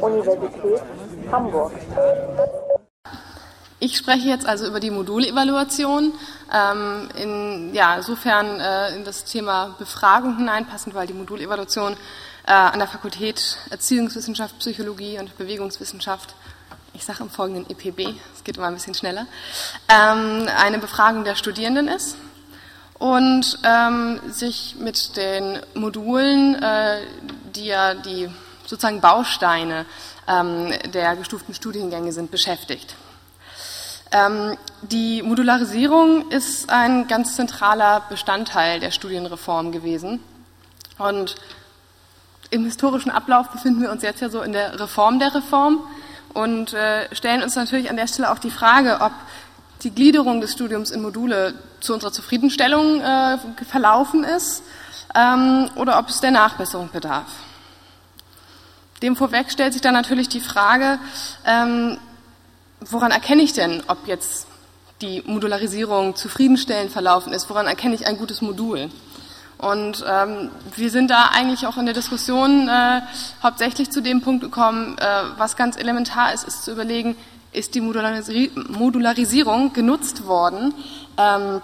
Universität Hamburg. Ich spreche jetzt also über die Modulevaluation, ähm, in, ja, insofern äh, in das Thema Befragung hineinpassend, weil die Modulevaluation äh, an der Fakultät Erziehungswissenschaft, Psychologie und Bewegungswissenschaft, ich sage im Folgenden EPB, es geht immer ein bisschen schneller, ähm, eine Befragung der Studierenden ist und ähm, sich mit den Modulen, äh, die ja die sozusagen Bausteine ähm, der gestuften Studiengänge sind, beschäftigt. Ähm, die Modularisierung ist ein ganz zentraler Bestandteil der Studienreform gewesen. Und im historischen Ablauf befinden wir uns jetzt ja so in der Reform der Reform und äh, stellen uns natürlich an der Stelle auch die Frage, ob die Gliederung des Studiums in Module zu unserer Zufriedenstellung äh, verlaufen ist ähm, oder ob es der Nachbesserung bedarf. Dem vorweg stellt sich dann natürlich die Frage, ähm, woran erkenne ich denn, ob jetzt die Modularisierung zufriedenstellend verlaufen ist? Woran erkenne ich ein gutes Modul? Und ähm, wir sind da eigentlich auch in der Diskussion äh, hauptsächlich zu dem Punkt gekommen, äh, was ganz elementar ist, ist zu überlegen, ist die Modularis Modularisierung genutzt worden, ähm,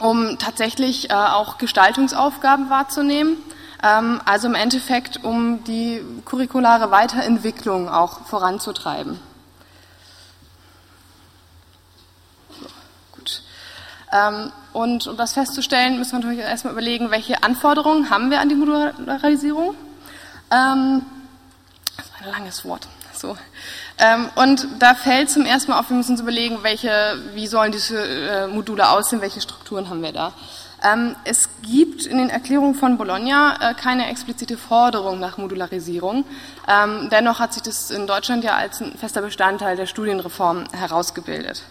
um tatsächlich äh, auch Gestaltungsaufgaben wahrzunehmen, also im Endeffekt, um die curriculare Weiterentwicklung auch voranzutreiben. Ähm, und um das festzustellen, müssen wir natürlich erstmal überlegen, welche Anforderungen haben wir an die Modularisierung. Ähm, das ist ein langes Wort. So. Ähm, und da fällt zum ersten Mal auf, wir müssen uns überlegen, welche, wie sollen diese äh, Module aussehen, welche Strukturen haben wir da. Es gibt in den Erklärungen von Bologna äh, keine explizite Forderung nach Modularisierung. dennoch hat sich das in Deutschland ja als ein fester Bestandteil der Studienreform herausgebildet.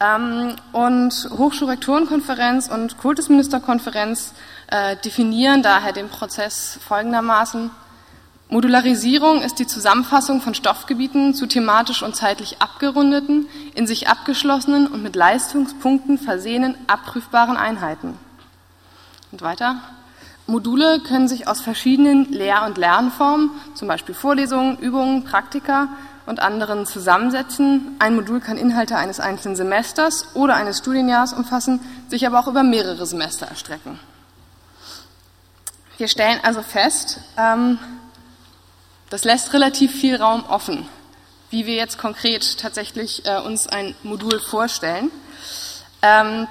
Ähm, und Hochschulrektorenkonferenz und Kultusministerkonferenz äh, definieren daher den Prozess folgendermaßen. Modularisierung ist die Zusammenfassung von Stoffgebieten zu thematisch und zeitlich abgerundeten, in sich abgeschlossenen und mit Leistungspunkten versehenen abprüfbaren Einheiten. Und weiter. Module können sich aus verschiedenen Lehr- und Lernformen, zum Beispiel Vorlesungen, Übungen, Praktika, und anderen zusammensetzen. Ein Modul kann Inhalte eines einzelnen Semesters oder eines Studienjahres umfassen, sich aber auch über mehrere Semester erstrecken. Wir stellen also fest, ähm, das lässt relativ viel Raum offen, wie wir jetzt konkret tatsächlich äh, uns ein Modul vorstellen. Ähm,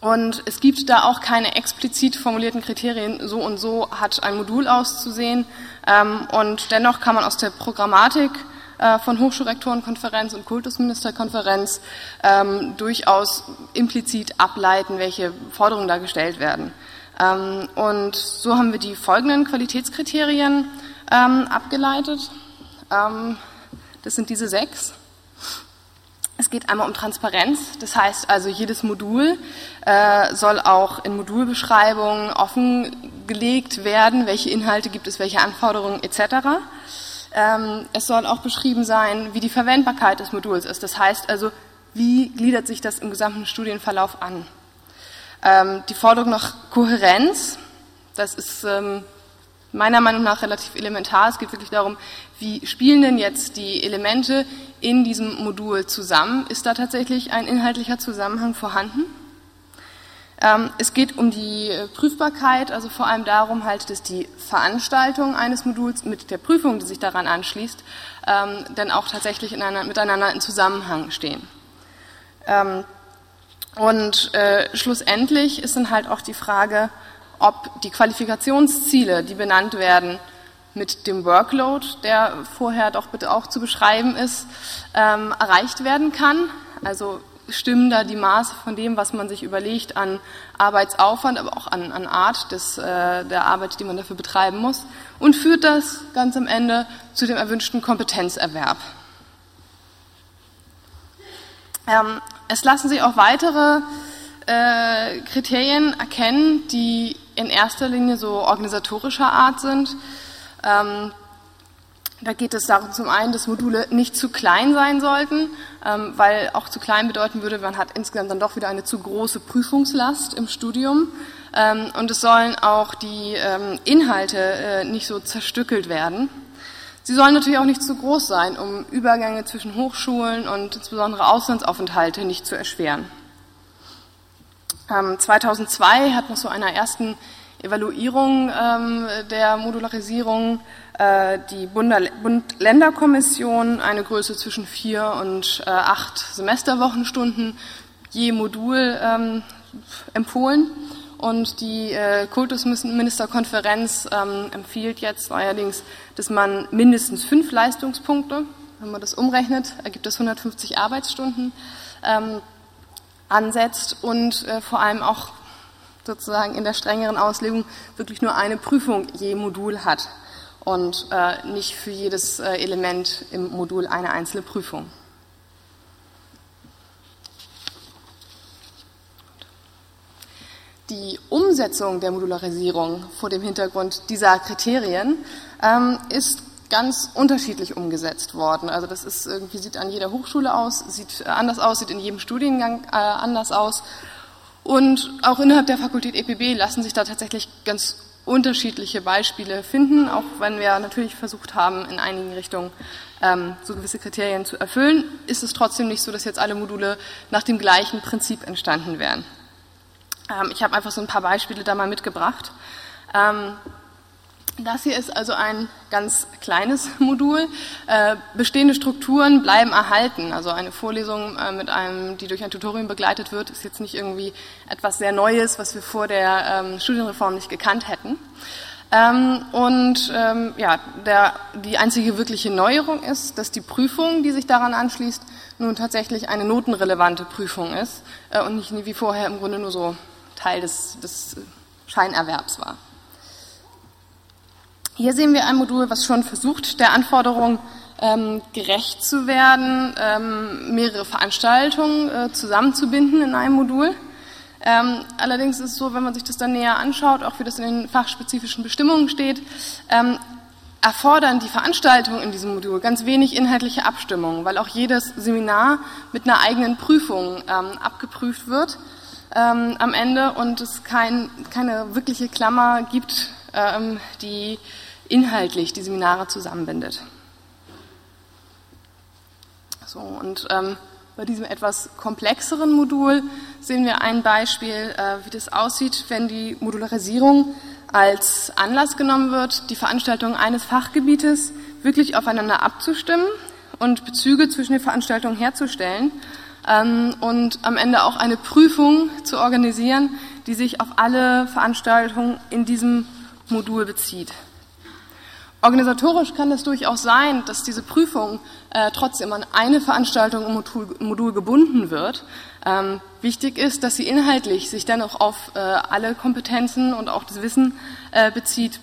und es gibt da auch keine explizit formulierten Kriterien, so und so hat ein Modul auszusehen. Ähm, und dennoch kann man aus der Programmatik äh, von Hochschulrektorenkonferenz und Kultusministerkonferenz ähm, durchaus implizit ableiten, welche Forderungen da gestellt werden. Ähm, und so haben wir die folgenden Qualitätskriterien ähm, abgeleitet. Ähm, das sind diese sechs. Es geht einmal um Transparenz, das heißt also jedes Modul äh, soll auch in Modulbeschreibungen offengelegt werden, welche Inhalte gibt es, welche Anforderungen etc. Ähm, es soll auch beschrieben sein, wie die Verwendbarkeit des Moduls ist. Das heißt also, wie gliedert sich das im gesamten Studienverlauf an. Ähm, die Forderung nach Kohärenz, das ist ähm, meiner Meinung nach relativ elementar. Es geht wirklich darum, wie spielen denn jetzt die Elemente in diesem Modul zusammen? Ist da tatsächlich ein inhaltlicher Zusammenhang vorhanden? Ähm, es geht um die Prüfbarkeit, also vor allem darum halt, dass die Veranstaltung eines Moduls mit der Prüfung, die sich daran anschließt, ähm, dann auch tatsächlich in einer, miteinander in Zusammenhang stehen. Ähm, und äh, schlussendlich ist dann halt auch die Frage, ob die Qualifikationsziele, die benannt werden, mit dem Workload, der vorher doch bitte auch zu beschreiben ist, ähm, erreicht werden kann. Also stimmen da die Maße von dem, was man sich überlegt, an Arbeitsaufwand, aber auch an, an Art des, äh, der Arbeit, die man dafür betreiben muss, und führt das ganz am Ende zu dem erwünschten Kompetenzerwerb. Ähm, es lassen sich auch weitere äh, Kriterien erkennen, die in erster Linie so organisatorischer Art sind. Ähm, da geht es darum zum einen, dass Module nicht zu klein sein sollten, ähm, weil auch zu klein bedeuten würde, man hat insgesamt dann doch wieder eine zu große Prüfungslast im Studium. Ähm, und es sollen auch die ähm, Inhalte äh, nicht so zerstückelt werden. Sie sollen natürlich auch nicht zu groß sein, um Übergänge zwischen Hochschulen und insbesondere Auslandsaufenthalte nicht zu erschweren. 2002 ähm, hat nach so einer ersten Evaluierung ähm, der Modularisierung äh, die Bund-Länder-Kommission eine Größe zwischen vier und äh, acht Semesterwochenstunden je Modul ähm, empfohlen. Und die äh, Kultusministerkonferenz empfiehlt jetzt neuerdings, dass man mindestens fünf Leistungspunkte, wenn man das umrechnet, ergibt das 150 Arbeitsstunden, ansetzt und äh, vor allem auch sozusagen in der strengeren Auslegung wirklich nur eine Prüfung je Modul hat und äh, nicht für jedes äh, Element im Modul eine einzelne Prüfung. Die Umsetzung der Modularisierung vor dem Hintergrund dieser Kriterien ähm, ist ganz unterschiedlich umgesetzt worden. Also das ist irgendwie sieht an jeder Hochschule aus, sieht anders aus, sieht in jedem Studiengang äh, anders aus. Und auch innerhalb der Fakultät EPB lassen sich da tatsächlich ganz unterschiedliche Beispiele finden, auch wenn wir natürlich versucht haben, in einigen Richtungen ähm, so gewisse Kriterien zu erfüllen, ist es trotzdem nicht so, dass jetzt alle Module nach dem gleichen Prinzip entstanden wären. Ähm, ich habe einfach so ein paar Beispiele da mal mitgebracht. Ähm, das hier ist also ein ganz kleines Modul. Äh, bestehende Strukturen bleiben erhalten. Also eine Vorlesung äh, mit einem, die durch ein Tutorium begleitet wird, ist jetzt nicht irgendwie etwas sehr Neues, was wir vor der ähm, Studienreform nicht gekannt hätten. Ähm, und ähm, ja, der, die einzige wirkliche Neuerung ist, dass die Prüfung, die sich daran anschließt, nun tatsächlich eine notenrelevante Prüfung ist äh, und nicht wie vorher im Grunde nur so Teil des, des Scheinerwerbs war. Hier sehen wir ein Modul, was schon versucht, der Anforderung ähm, gerecht zu werden, ähm, mehrere Veranstaltungen äh, zusammenzubinden in einem Modul. Ähm, allerdings ist es so, wenn man sich das dann näher anschaut, auch wie das in den fachspezifischen Bestimmungen steht, ähm, erfordern die Veranstaltungen in diesem Modul ganz wenig inhaltliche Abstimmung, weil auch jedes Seminar mit einer eigenen Prüfung ähm, abgeprüft wird ähm, am Ende und es kein, keine wirkliche Klammer gibt, die inhaltlich die Seminare zusammenbindet. So, und ähm, bei diesem etwas komplexeren Modul sehen wir ein Beispiel, äh, wie das aussieht, wenn die Modularisierung als Anlass genommen wird, die Veranstaltung eines Fachgebietes wirklich aufeinander abzustimmen und Bezüge zwischen den Veranstaltungen herzustellen ähm, und am Ende auch eine Prüfung zu organisieren, die sich auf alle Veranstaltungen in diesem Modul bezieht. Organisatorisch kann es durchaus sein, dass diese Prüfung äh, trotzdem an eine Veranstaltung im Modul, Modul gebunden wird. Ähm, wichtig ist, dass sie inhaltlich sich dennoch auf äh, alle Kompetenzen und auch das Wissen äh, bezieht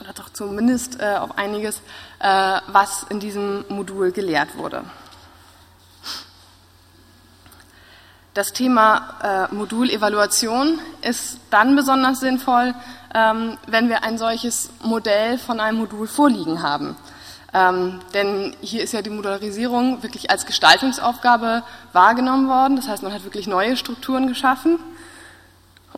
oder doch zumindest äh, auf einiges, äh, was in diesem Modul gelehrt wurde. Das Thema äh, Modulevaluation ist dann besonders sinnvoll, ähm, wenn wir ein solches Modell von einem Modul vorliegen haben. Ähm, denn hier ist ja die Modularisierung wirklich als Gestaltungsaufgabe wahrgenommen worden. Das heißt, man hat wirklich neue Strukturen geschaffen.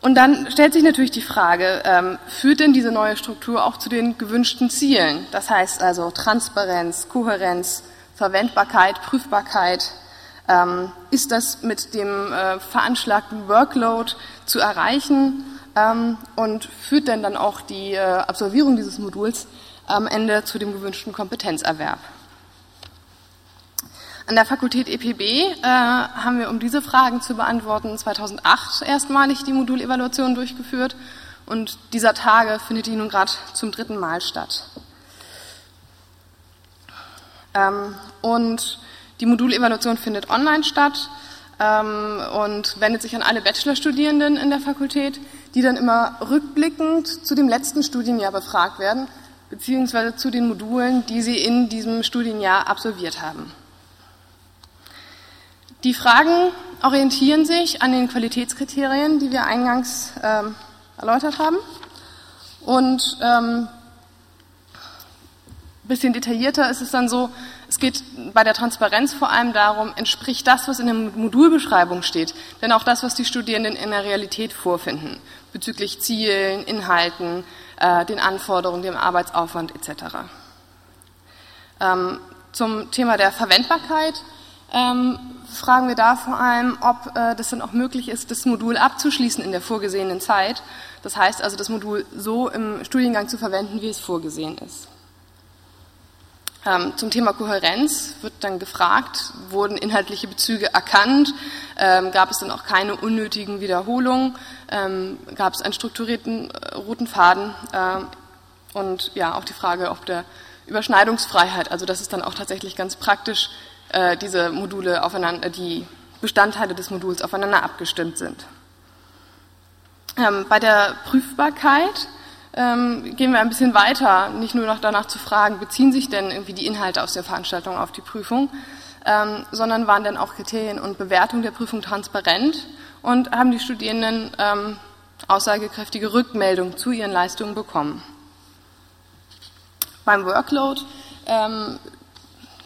Und dann stellt sich natürlich die Frage, ähm, führt denn diese neue Struktur auch zu den gewünschten Zielen? Das heißt also Transparenz, Kohärenz, Verwendbarkeit, Prüfbarkeit. Ähm, ist das mit dem äh, veranschlagten Workload zu erreichen? ähm, und führt denn dann auch die äh, Absolvierung dieses Moduls am Ende zu dem gewünschten Kompetenzerwerb. An der Fakultät EPB äh, haben wir, um diese Fragen zu beantworten, 2008 erstmalig die Modulevaluation durchgeführt und dieser Tage findet die nun gerade zum dritten Mal statt. Ähm, und die Modulevaluation findet online statt ähm, und wendet sich an alle Bachelorstudierenden in der Fakultät, die dann immer rückblickend zu dem letzten Studienjahr befragt werden, beziehungsweise zu den Modulen, die sie in diesem Studienjahr absolviert haben. Die Fragen orientieren sich an den Qualitätskriterien, die wir eingangs ähm, erläutert haben. Und ähm, bisschen detaillierter ist es dann so, es geht bei der Transparenz vor allem darum, entspricht das, was in der Modulbeschreibung steht, denn auch das, was die Studierenden in der Realität vorfinden, bezüglich Zielen, Inhalten, äh, den Anforderungen, dem Arbeitsaufwand etc. Ähm, zum Thema der Verwendbarkeit ähm, fragen wir da vor allem, ob äh, das dann auch möglich ist, das Modul abzuschließen in der vorgesehenen Zeit. Das heißt also, das Modul so im Studiengang zu verwenden, wie es vorgesehen ist. Ähm, zum Thema Kohärenz wird dann gefragt, wurden inhaltliche Bezüge erkannt, ähm, gab es dann auch keine unnötigen Wiederholungen, ähm, gab es einen strukturierten äh, roten Faden? Äh, und ja, auch die Frage ob der Überschneidungsfreiheit, also dass es dann auch tatsächlich ganz praktisch äh, diese Module aufeinander, die Bestandteile des Moduls aufeinander abgestimmt sind. Ähm, bei der Prüfbarkeit ähm, gehen wir ein bisschen weiter, nicht nur noch danach zu fragen, beziehen sich denn irgendwie die Inhalte aus der Veranstaltung auf die Prüfung, ähm, sondern waren denn auch Kriterien und Bewertung der Prüfung transparent und haben die Studierenden ähm, aussagekräftige Rückmeldung zu ihren Leistungen bekommen. Beim Workload, ähm,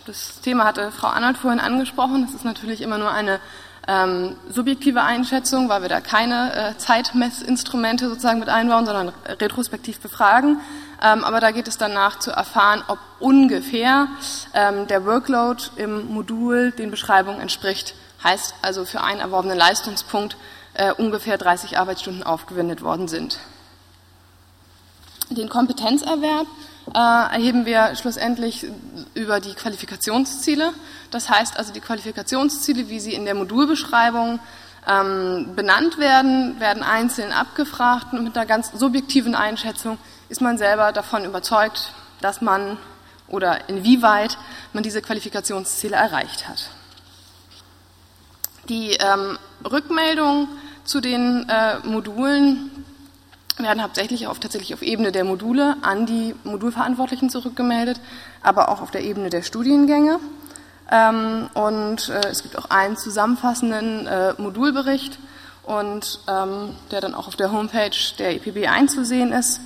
das Thema hatte Frau Arnold vorhin angesprochen, das ist natürlich immer nur eine ähm, subjektive Einschätzung, weil wir da keine äh, Zeitmessinstrumente sozusagen mit einbauen, sondern retrospektiv befragen. Ähm, aber da geht es danach zu erfahren, ob ungefähr ähm, der Workload im Modul den Beschreibungen entspricht. Heißt also für einen erworbenen Leistungspunkt äh, ungefähr 30 Arbeitsstunden aufgewendet worden sind. Den Kompetenzerwerb erheben wir schlussendlich über die Qualifikationsziele. Das heißt also die Qualifikationsziele, wie sie in der Modulbeschreibung ähm, benannt werden, werden einzeln abgefragt und mit einer ganz subjektiven Einschätzung ist man selber davon überzeugt, dass man oder inwieweit man diese Qualifikationsziele erreicht hat. Die ähm, Rückmeldung zu den äh, Modulen werden hauptsächlich auf, tatsächlich auf Ebene der Module an die Modulverantwortlichen zurückgemeldet, aber auch auf der Ebene der Studiengänge. Ähm, und äh, es gibt auch einen zusammenfassenden äh, Modulbericht, und ähm, der dann auch auf der Homepage der EPB einzusehen ist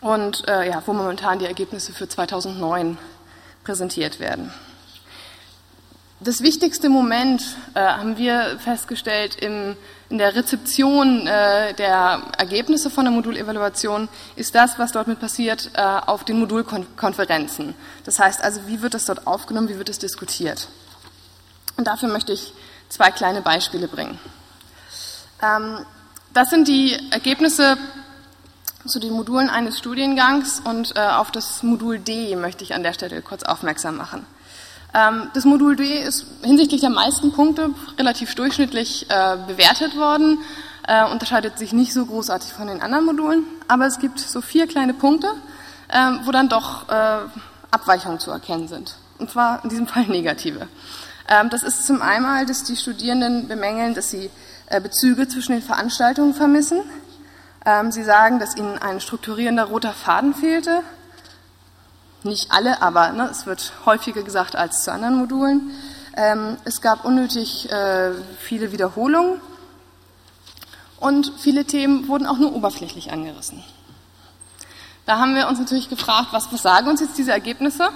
und äh, ja, wo momentan die Ergebnisse für 2009 präsentiert werden. Das wichtigste Moment äh, haben wir festgestellt im, in der Rezeption äh, der Ergebnisse von der Modulevaluation ist das, was dort mit passiert, äh, auf den Modulkonferenzen. Das heißt also, wie wird das dort aufgenommen, wie wird es diskutiert? Und dafür möchte ich zwei kleine Beispiele bringen. Ähm, das sind die Ergebnisse zu den Modulen eines Studiengangs und äh, auf das Modul D möchte ich an der Stelle kurz aufmerksam machen. Ähm, das Modul D ist hinsichtlich der meisten Punkte relativ durchschnittlich äh, bewertet worden, äh, unterscheidet sich nicht so großartig von den anderen Modulen, aber es gibt so vier kleine Punkte, ähm, wo dann doch äh, Abweichungen zu erkennen sind. Und zwar in diesem Fall negative. Ähm, das ist zum einen, dass die Studierenden bemängeln, dass sie Bezüge zwischen den Veranstaltungen vermissen. Sie sagen, dass ihnen ein strukturierender roter Faden fehlte nicht alle, aber ne, es wird häufiger gesagt als zu anderen Modulen. Ähm, es gab unnötig äh, viele Wiederholungen und viele Themen wurden auch nur oberflächlich angerissen. Da haben wir uns natürlich gefragt, was, was sagen uns jetzt diese Ergebnisse?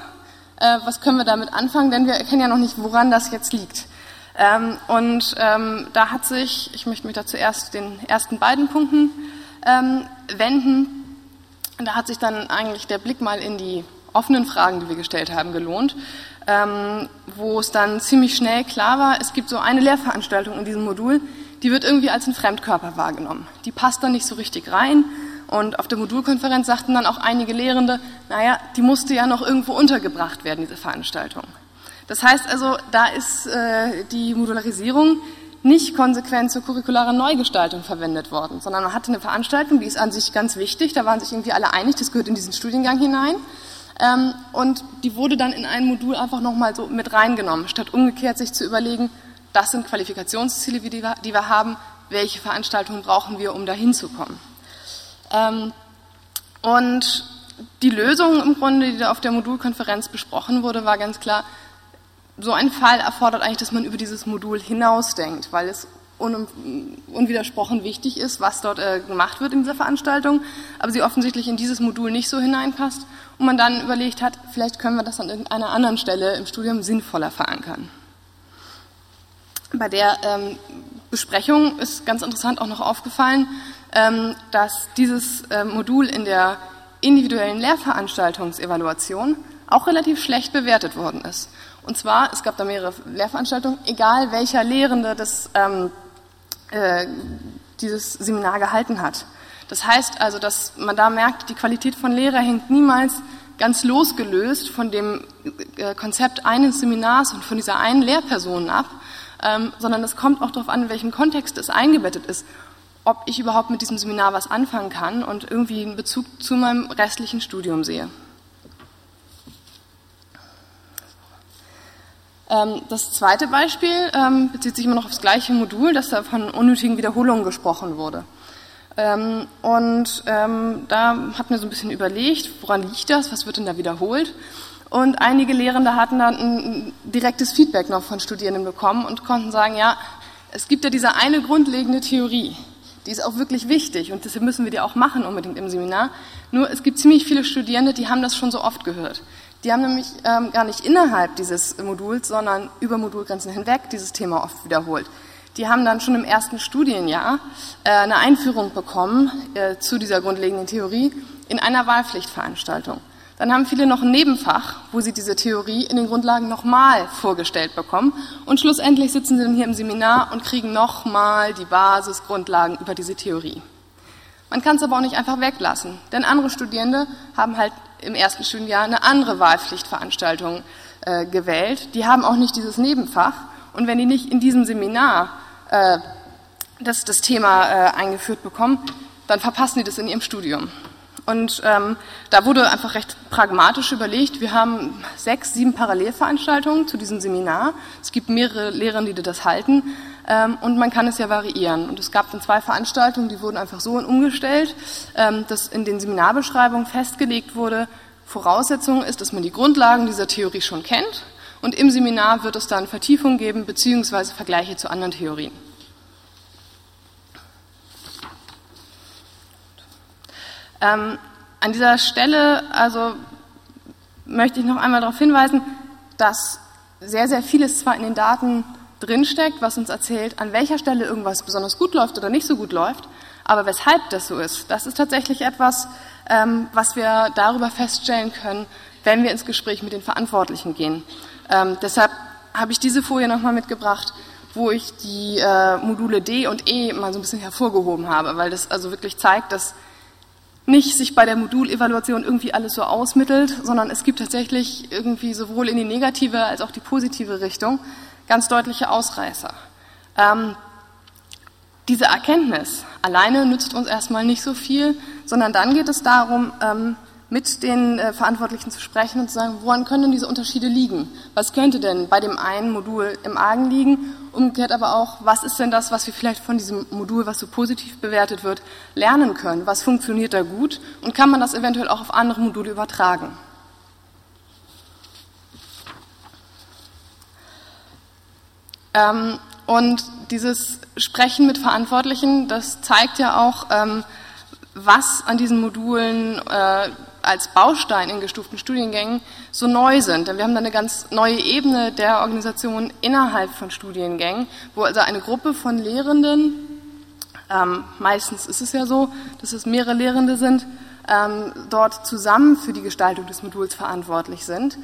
Äh, was können wir damit anfangen? Denn wir erkennen ja noch nicht, woran das jetzt liegt. Ähm, und ähm, da hat sich, ich möchte mich da zuerst den ersten beiden Punkten ähm, wenden, da hat sich dann eigentlich der Blick mal in die offenen Fragen, die wir gestellt haben, gelohnt, ähm, wo es dann ziemlich schnell klar war, es gibt so eine Lehrveranstaltung in diesem Modul, die wird irgendwie als ein Fremdkörper wahrgenommen. Die passt dann nicht so richtig rein. Und auf der Modulkonferenz sagten dann auch einige Lehrende, naja, die musste ja noch irgendwo untergebracht werden, diese Veranstaltung. Das heißt also, da ist äh, die Modularisierung nicht konsequent zur curricularen Neugestaltung verwendet worden, sondern man hatte eine Veranstaltung, die ist an sich ganz wichtig, da waren sich irgendwie alle einig, das gehört in diesen Studiengang hinein. Ähm, und die wurde dann in ein Modul einfach nochmal so mit reingenommen, statt umgekehrt sich zu überlegen, das sind Qualifikationsziele, die wir, die wir haben, welche Veranstaltungen brauchen wir, um da hinzukommen. Ähm, und die Lösung im Grunde, die da auf der Modulkonferenz besprochen wurde, war ganz klar, so ein Fall erfordert eigentlich, dass man über dieses Modul hinausdenkt, weil es unwidersprochen wichtig ist, was dort äh, gemacht wird in dieser Veranstaltung, aber sie offensichtlich in dieses Modul nicht so hineinpasst und man dann überlegt hat, vielleicht können wir das an irgendeiner anderen Stelle im Studium sinnvoller verankern. Bei der ähm, Besprechung ist ganz interessant auch noch aufgefallen, ähm, dass dieses äh, Modul in der individuellen Lehrveranstaltungsevaluation auch relativ schlecht bewertet worden ist. Und zwar, es gab da mehrere Lehrveranstaltungen, egal welcher Lehrende das, ähm, äh, dieses Seminar gehalten hat. Das heißt also, dass man da merkt, die Qualität von Lehre hängt niemals ganz losgelöst von dem äh, Konzept eines Seminars und von dieser einen Lehrperson ab, ähm, sondern es kommt auch darauf an, in welchem Kontext es eingebettet ist, ob ich überhaupt mit diesem Seminar was anfangen kann und irgendwie einen Bezug zu meinem restlichen Studium sehe. Das zweite Beispiel ähm, bezieht sich immer noch aufs gleiche Modul, dass da von unnötigen Wiederholungen gesprochen wurde. Ähm, und da hat mir so ein bisschen überlegt, woran liegt das, was wird denn da wiederholt? Und einige Lehrende hatten dann ein direktes Feedback noch von Studierenden bekommen und konnten sagen, ja, es gibt ja diese eine grundlegende Theorie, die ist auch wirklich wichtig und deshalb müssen wir die auch machen unbedingt im Seminar. Nur es gibt ziemlich viele Studierende, die haben das schon so oft gehört. Die haben nämlich ähm, gar nicht innerhalb dieses Moduls, sondern über Modulgrenzen hinweg dieses Thema oft wiederholt. Die haben dann schon im ersten Studienjahr äh, eine Einführung bekommen äh, zu dieser grundlegenden Theorie in einer Wahlpflichtveranstaltung. Dann haben viele noch ein Nebenfach, wo sie diese Theorie in den Grundlagen nochmal vorgestellt bekommen. Und schlussendlich sitzen sie dann hier im Seminar und kriegen nochmal die Basisgrundlagen über diese Theorie. Man kann es aber auch nicht einfach weglassen, denn andere Studierende haben halt im ersten Studienjahr eine andere Wahlpflichtveranstaltung äh, gewählt. Die haben auch nicht dieses Nebenfach. Und wenn die nicht in diesem Seminar äh, das, das Thema äh, eingeführt bekommen, dann verpassen die das in ihrem Studium. Und ähm, da wurde einfach recht pragmatisch überlegt, wir haben sechs, sieben Parallelveranstaltungen zu diesem Seminar. Es gibt mehrere Lehrende, die das halten. Ähm, und man kann es ja variieren. Und es gab dann zwei Veranstaltungen, die wurden einfach so umgestellt, ähm, dass in den Seminarbeschreibungen festgelegt wurde, Voraussetzung ist, dass man die Grundlagen dieser Theorie schon kennt. Und im Seminar wird es dann Vertiefung geben, beziehungsweise Vergleiche zu anderen Theorien. Ähm, an dieser Stelle also möchte ich noch einmal darauf hinweisen, dass sehr, sehr vieles zwar in den Daten drinsteckt, was uns erzählt, an welcher Stelle irgendwas besonders gut läuft oder nicht so gut läuft, aber weshalb das so ist, das ist tatsächlich etwas, ähm, was wir darüber feststellen können, wenn wir ins Gespräch mit den Verantwortlichen gehen. Ähm, deshalb habe ich diese Folie nochmal mitgebracht, wo ich die äh, Module D und E mal so ein bisschen hervorgehoben habe, weil das also wirklich zeigt, dass nicht sich bei der Modulevaluation irgendwie alles so ausmittelt, sondern es gibt tatsächlich irgendwie sowohl in die negative als auch die positive Richtung ganz deutliche Ausreißer. Ähm, diese Erkenntnis alleine nützt uns erstmal nicht so viel, sondern dann geht es darum, ähm, mit den äh, Verantwortlichen zu sprechen und zu sagen, woran können denn diese Unterschiede liegen? Was könnte denn bei dem einen Modul im Argen liegen? Umgekehrt aber auch, was ist denn das, was wir vielleicht von diesem Modul, was so positiv bewertet wird, lernen können? Was funktioniert da gut? Und kann man das eventuell auch auf andere Module übertragen? Ähm, und dieses Sprechen mit Verantwortlichen, das zeigt ja auch, ähm, was an diesen Modulen äh, als Baustein in gestuften Studiengängen so neu sind. Denn wir haben da eine ganz neue Ebene der Organisation innerhalb von Studiengängen, wo also eine Gruppe von Lehrenden, ähm, meistens ist es ja so, dass es mehrere Lehrende sind, ähm, dort zusammen für die Gestaltung des Moduls verantwortlich sind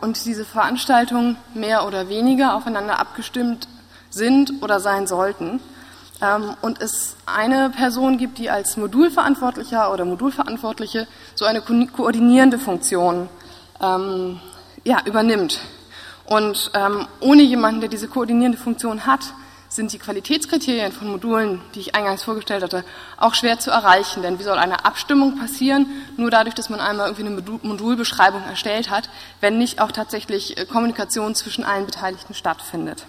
und diese Veranstaltungen mehr oder weniger aufeinander abgestimmt sind oder sein sollten. Ähm, und es eine Person gibt, die als Modulverantwortlicher oder Modulverantwortliche so eine koordinierende Funktion ähm, ja, übernimmt. Und ähm, ohne jemanden, der diese koordinierende Funktion hat, sind die Qualitätskriterien von Modulen, die ich eingangs vorgestellt hatte, auch schwer zu erreichen. Denn wie soll eine Abstimmung passieren, nur dadurch, dass man einmal irgendwie eine Modulbeschreibung erstellt hat, wenn nicht auch tatsächlich äh, Kommunikation zwischen allen Beteiligten stattfindet.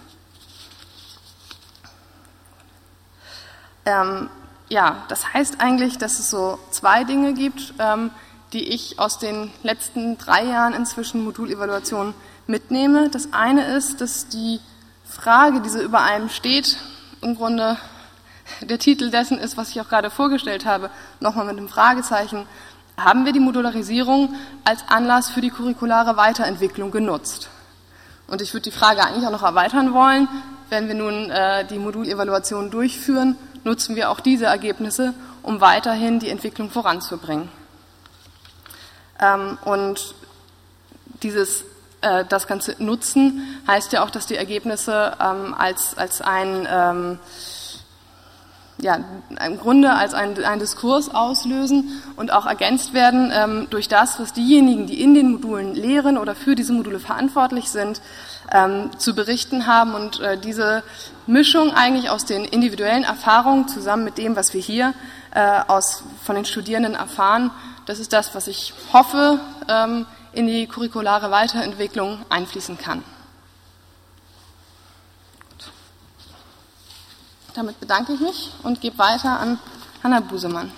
Ähm, ja, das heißt eigentlich, dass es so zwei Dinge gibt, ähm, die ich aus den letzten drei Jahren inzwischen Modulevaluation mitnehme. Das eine ist, dass die Frage, die so über allem steht, im Grunde der Titel dessen ist, was ich auch gerade vorgestellt habe, nochmal mit einem Fragezeichen. Haben wir die Modularisierung als Anlass für die curriculare Weiterentwicklung genutzt? Und ich würde die Frage eigentlich auch noch erweitern wollen. Wenn wir nun äh, die Modulevaluation durchführen, nutzen wir auch diese Ergebnisse, um weiterhin die Entwicklung voranzubringen. Ähm, und dieses äh, das Ganze nutzen, heißt ja auch, dass die Ergebnisse ähm, als, als ein, ähm, ja, im Grunde als ein, ein Diskurs auslösen und auch ergänzt werden ähm, durch das, was diejenigen, die in den Modulen lehren oder für diese Module verantwortlich sind, ähm, zu berichten haben und äh, diese Mischung eigentlich aus den individuellen Erfahrungen zusammen mit dem, was wir hier äh, aus, von den Studierenden erfahren, das ist das, was ich hoffe, ähm, in die curriculare Weiterentwicklung einfließen kann. Damit bedanke ich mich und gebe weiter an Hanna Busemann.